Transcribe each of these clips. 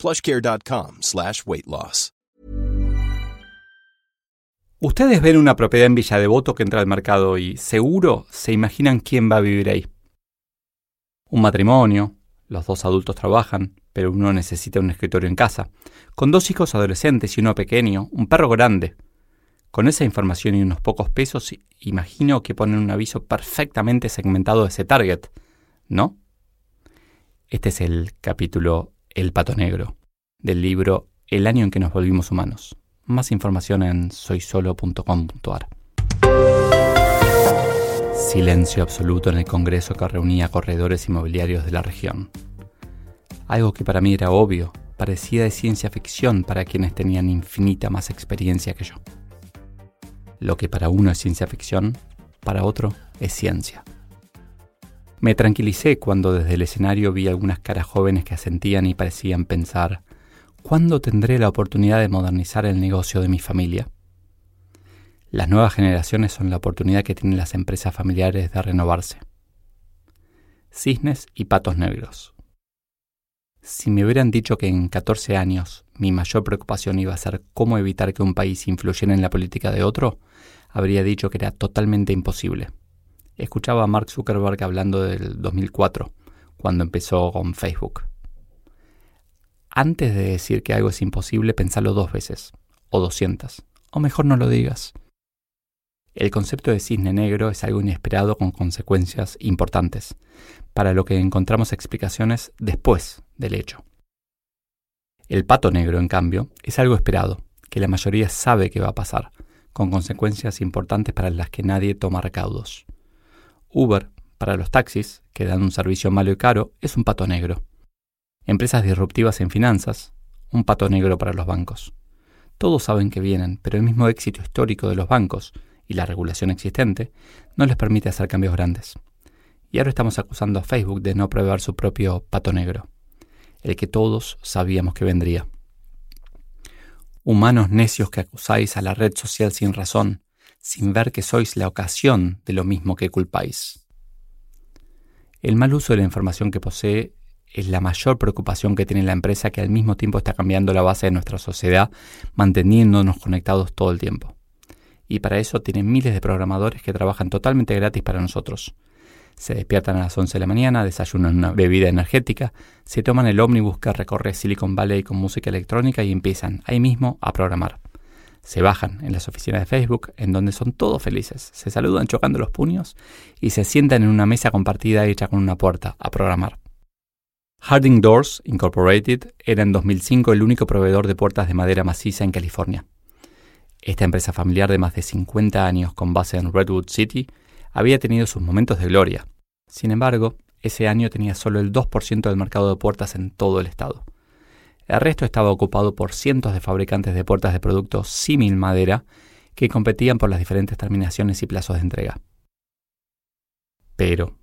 plushcare.com slash weight loss. Ustedes ven una propiedad en Villa Devoto que entra al mercado y seguro se imaginan quién va a vivir ahí. Un matrimonio, los dos adultos trabajan, pero uno necesita un escritorio en casa, con dos hijos adolescentes y uno pequeño, un perro grande. Con esa información y unos pocos pesos, imagino que ponen un aviso perfectamente segmentado de ese target, ¿no? Este es el capítulo El Pato Negro, del libro El año en que nos volvimos humanos. Más información en soysolo.com.ar. Silencio absoluto en el Congreso que reunía corredores inmobiliarios de la región. Algo que para mí era obvio, parecía de ciencia ficción para quienes tenían infinita más experiencia que yo. Lo que para uno es ciencia ficción, para otro es ciencia. Me tranquilicé cuando desde el escenario vi algunas caras jóvenes que asentían y parecían pensar, ¿cuándo tendré la oportunidad de modernizar el negocio de mi familia? Las nuevas generaciones son la oportunidad que tienen las empresas familiares de renovarse. Cisnes y patos negros. Si me hubieran dicho que en 14 años mi mayor preocupación iba a ser cómo evitar que un país influyera en la política de otro, habría dicho que era totalmente imposible. Escuchaba a Mark Zuckerberg hablando del 2004, cuando empezó con Facebook. Antes de decir que algo es imposible, pensalo dos veces, o doscientas, o mejor no lo digas. El concepto de cisne negro es algo inesperado con consecuencias importantes, para lo que encontramos explicaciones después del hecho. El pato negro, en cambio, es algo esperado, que la mayoría sabe que va a pasar, con consecuencias importantes para las que nadie toma recaudos. Uber, para los taxis, que dan un servicio malo y caro, es un pato negro. Empresas disruptivas en finanzas, un pato negro para los bancos. Todos saben que vienen, pero el mismo éxito histórico de los bancos y la regulación existente no les permite hacer cambios grandes. Y ahora estamos acusando a Facebook de no prever su propio pato negro, el que todos sabíamos que vendría. Humanos necios que acusáis a la red social sin razón, sin ver que sois la ocasión de lo mismo que culpáis. El mal uso de la información que posee es la mayor preocupación que tiene la empresa que al mismo tiempo está cambiando la base de nuestra sociedad, manteniéndonos conectados todo el tiempo. Y para eso tiene miles de programadores que trabajan totalmente gratis para nosotros. Se despiertan a las 11 de la mañana, desayunan una bebida energética, se toman el ómnibus que recorre Silicon Valley con música electrónica y empiezan ahí mismo a programar. Se bajan en las oficinas de Facebook, en donde son todos felices, se saludan chocando los puños y se sientan en una mesa compartida hecha con una puerta a programar. Harding Doors Incorporated era en 2005 el único proveedor de puertas de madera maciza en California. Esta empresa familiar de más de 50 años con base en Redwood City había tenido sus momentos de gloria. Sin embargo, ese año tenía solo el 2% del mercado de puertas en todo el estado. El resto estaba ocupado por cientos de fabricantes de puertas de productos símil madera que competían por las diferentes terminaciones y plazos de entrega. Pero,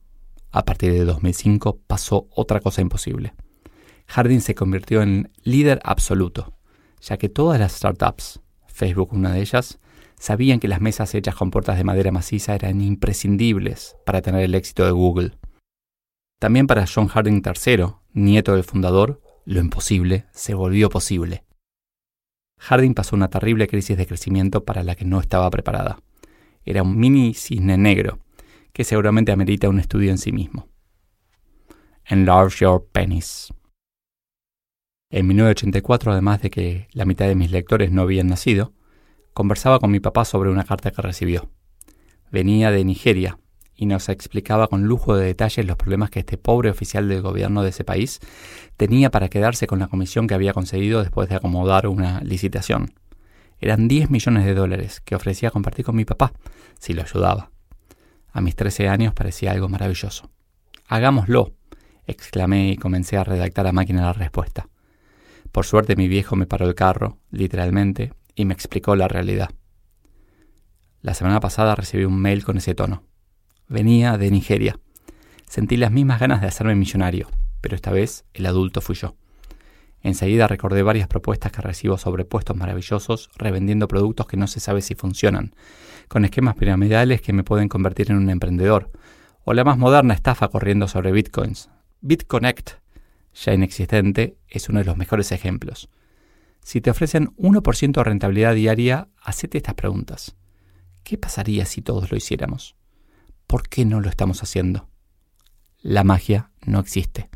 a partir de 2005 pasó otra cosa imposible. Harding se convirtió en líder absoluto, ya que todas las startups, Facebook una de ellas, sabían que las mesas hechas con puertas de madera maciza eran imprescindibles para tener el éxito de Google. También para John Harding III, nieto del fundador, lo imposible se volvió posible. Harding pasó una terrible crisis de crecimiento para la que no estaba preparada. Era un mini cisne negro, que seguramente amerita un estudio en sí mismo. Enlarge Your Penis. En 1984, además de que la mitad de mis lectores no habían nacido, conversaba con mi papá sobre una carta que recibió. Venía de Nigeria y nos explicaba con lujo de detalles los problemas que este pobre oficial del gobierno de ese país tenía para quedarse con la comisión que había conseguido después de acomodar una licitación. Eran 10 millones de dólares que ofrecía compartir con mi papá si lo ayudaba. A mis 13 años parecía algo maravilloso. Hagámoslo, exclamé y comencé a redactar a máquina la respuesta. Por suerte mi viejo me paró el carro, literalmente, y me explicó la realidad. La semana pasada recibí un mail con ese tono. Venía de Nigeria. Sentí las mismas ganas de hacerme millonario, pero esta vez el adulto fui yo. Enseguida recordé varias propuestas que recibo sobre puestos maravillosos revendiendo productos que no se sabe si funcionan, con esquemas piramidales que me pueden convertir en un emprendedor, o la más moderna estafa corriendo sobre bitcoins. BitConnect, ya inexistente, es uno de los mejores ejemplos. Si te ofrecen 1% de rentabilidad diaria, hacete estas preguntas. ¿Qué pasaría si todos lo hiciéramos? ¿Por qué no lo estamos haciendo? La magia no existe.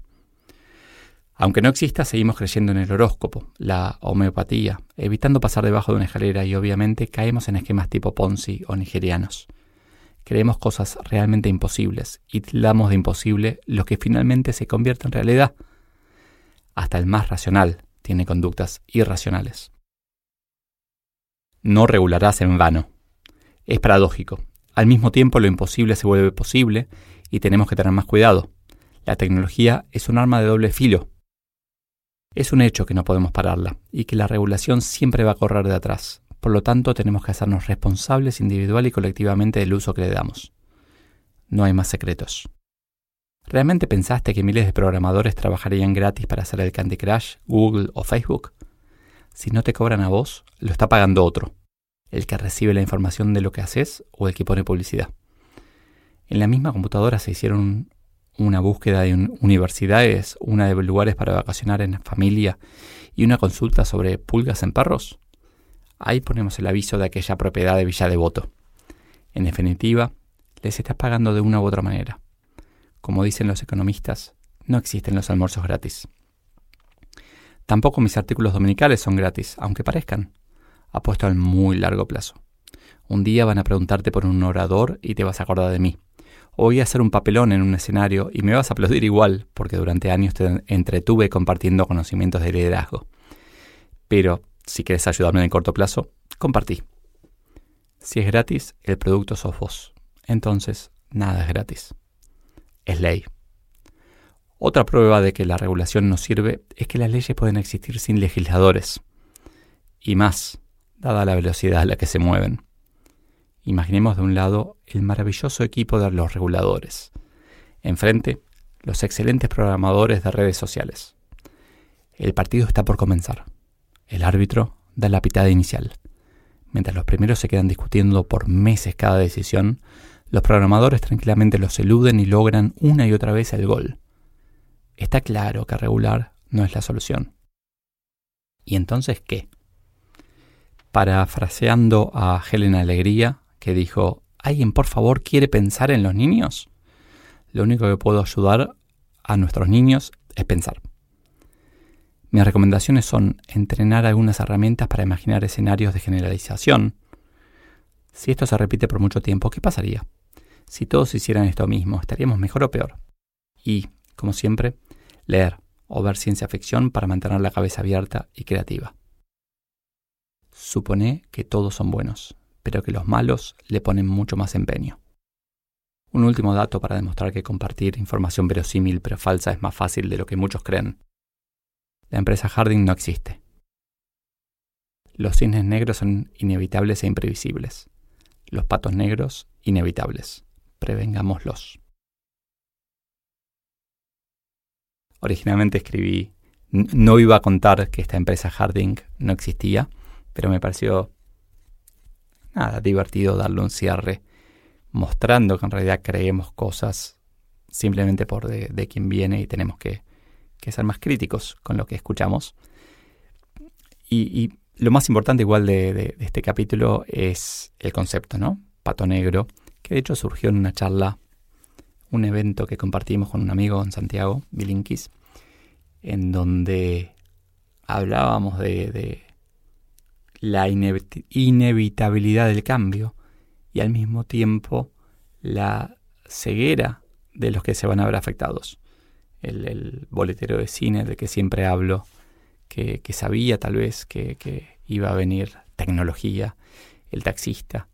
Aunque no exista, seguimos creyendo en el horóscopo, la homeopatía, evitando pasar debajo de una escalera y obviamente caemos en esquemas tipo Ponzi o nigerianos. Creemos cosas realmente imposibles y tildamos de imposible lo que finalmente se convierte en realidad. Hasta el más racional tiene conductas irracionales. No regularás en vano. Es paradójico. Al mismo tiempo lo imposible se vuelve posible y tenemos que tener más cuidado. La tecnología es un arma de doble filo es un hecho que no podemos pararla y que la regulación siempre va a correr de atrás. Por lo tanto, tenemos que hacernos responsables individual y colectivamente del uso que le damos. No hay más secretos. ¿Realmente pensaste que miles de programadores trabajarían gratis para hacer el Candy Crush, Google o Facebook? Si no te cobran a vos, lo está pagando otro, el que recibe la información de lo que haces o el que pone publicidad. En la misma computadora se hicieron una búsqueda de universidades, una de lugares para vacacionar en familia y una consulta sobre pulgas en perros? Ahí ponemos el aviso de aquella propiedad de Villa Devoto. En definitiva, les estás pagando de una u otra manera. Como dicen los economistas, no existen los almuerzos gratis. Tampoco mis artículos dominicales son gratis, aunque parezcan. Apuesto al muy largo plazo. Un día van a preguntarte por un orador y te vas a acordar de mí o voy a hacer un papelón en un escenario y me vas a aplaudir igual, porque durante años te entretuve compartiendo conocimientos de liderazgo. Pero si quieres ayudarme en el corto plazo, compartí. Si es gratis, el producto sos vos. Entonces, nada es gratis. Es ley. Otra prueba de que la regulación no sirve es que las leyes pueden existir sin legisladores. Y más, dada la velocidad a la que se mueven. Imaginemos de un lado el maravilloso equipo de los reguladores. Enfrente, los excelentes programadores de redes sociales. El partido está por comenzar. El árbitro da la pitada inicial. Mientras los primeros se quedan discutiendo por meses cada decisión, los programadores tranquilamente los eluden y logran una y otra vez el gol. Está claro que regular no es la solución. ¿Y entonces qué? Parafraseando a Helen Alegría, que dijo, ¿alguien por favor quiere pensar en los niños? Lo único que puedo ayudar a nuestros niños es pensar. Mis recomendaciones son entrenar algunas herramientas para imaginar escenarios de generalización. Si esto se repite por mucho tiempo, ¿qué pasaría? Si todos hicieran esto mismo, ¿estaríamos mejor o peor? Y, como siempre, leer o ver ciencia ficción para mantener la cabeza abierta y creativa. Supone que todos son buenos, pero que los malos le ponen mucho más empeño. Un último dato para demostrar que compartir información verosímil pero falsa es más fácil de lo que muchos creen. La empresa Harding no existe. Los cisnes negros son inevitables e imprevisibles. Los patos negros, inevitables. Prevengámoslos. Originalmente escribí, no iba a contar que esta empresa Harding no existía, pero me pareció nada, divertido darle un cierre, mostrando que en realidad creemos cosas simplemente por de, de quien viene y tenemos que, ser más críticos con lo que escuchamos. Y, lo más importante igual de, este capítulo es el concepto, ¿no? Pato Negro, que de hecho surgió en una charla, un evento que compartimos con un amigo en Santiago, Bilinkis, en donde hablábamos de, la inevitabilidad del cambio y al mismo tiempo la ceguera de los que se van a ver afectados. El, boletero de cine del que siempre hablo, que, sabía tal vez que, iba a venir tecnología, el taxista,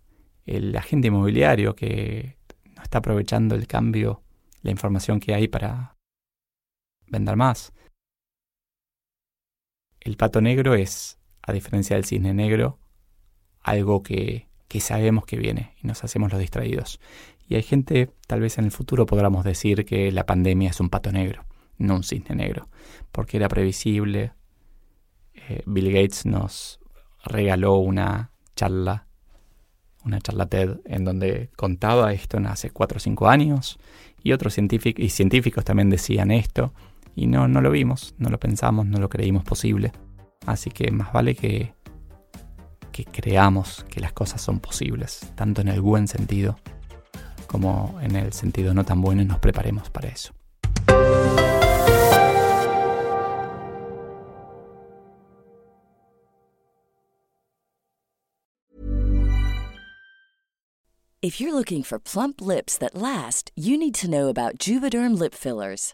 el agente inmobiliario que no está aprovechando el cambio, la información que hay para vender más, el pato negro es, a diferencia del cisne negro, algo que, que sabemos que viene y nos hacemos los distraídos. Y hay gente, tal vez en el futuro podamos decir que la pandemia es un pato negro, no un cisne negro, porque era previsible. Eh, Bill Gates nos regaló una charla, una charla TED, en donde contaba esto hace 4 o 5 años, y otros científicos, científicos también decían esto, y no, no lo vimos, no lo pensamos, no lo creímos posible. Así que más vale que, creamos que las cosas son posibles, tanto en el buen sentido como en el sentido no tan bueno y nos preparemos para eso. If you're looking for plump lips that last, you need to know about Juvederm lip fillers.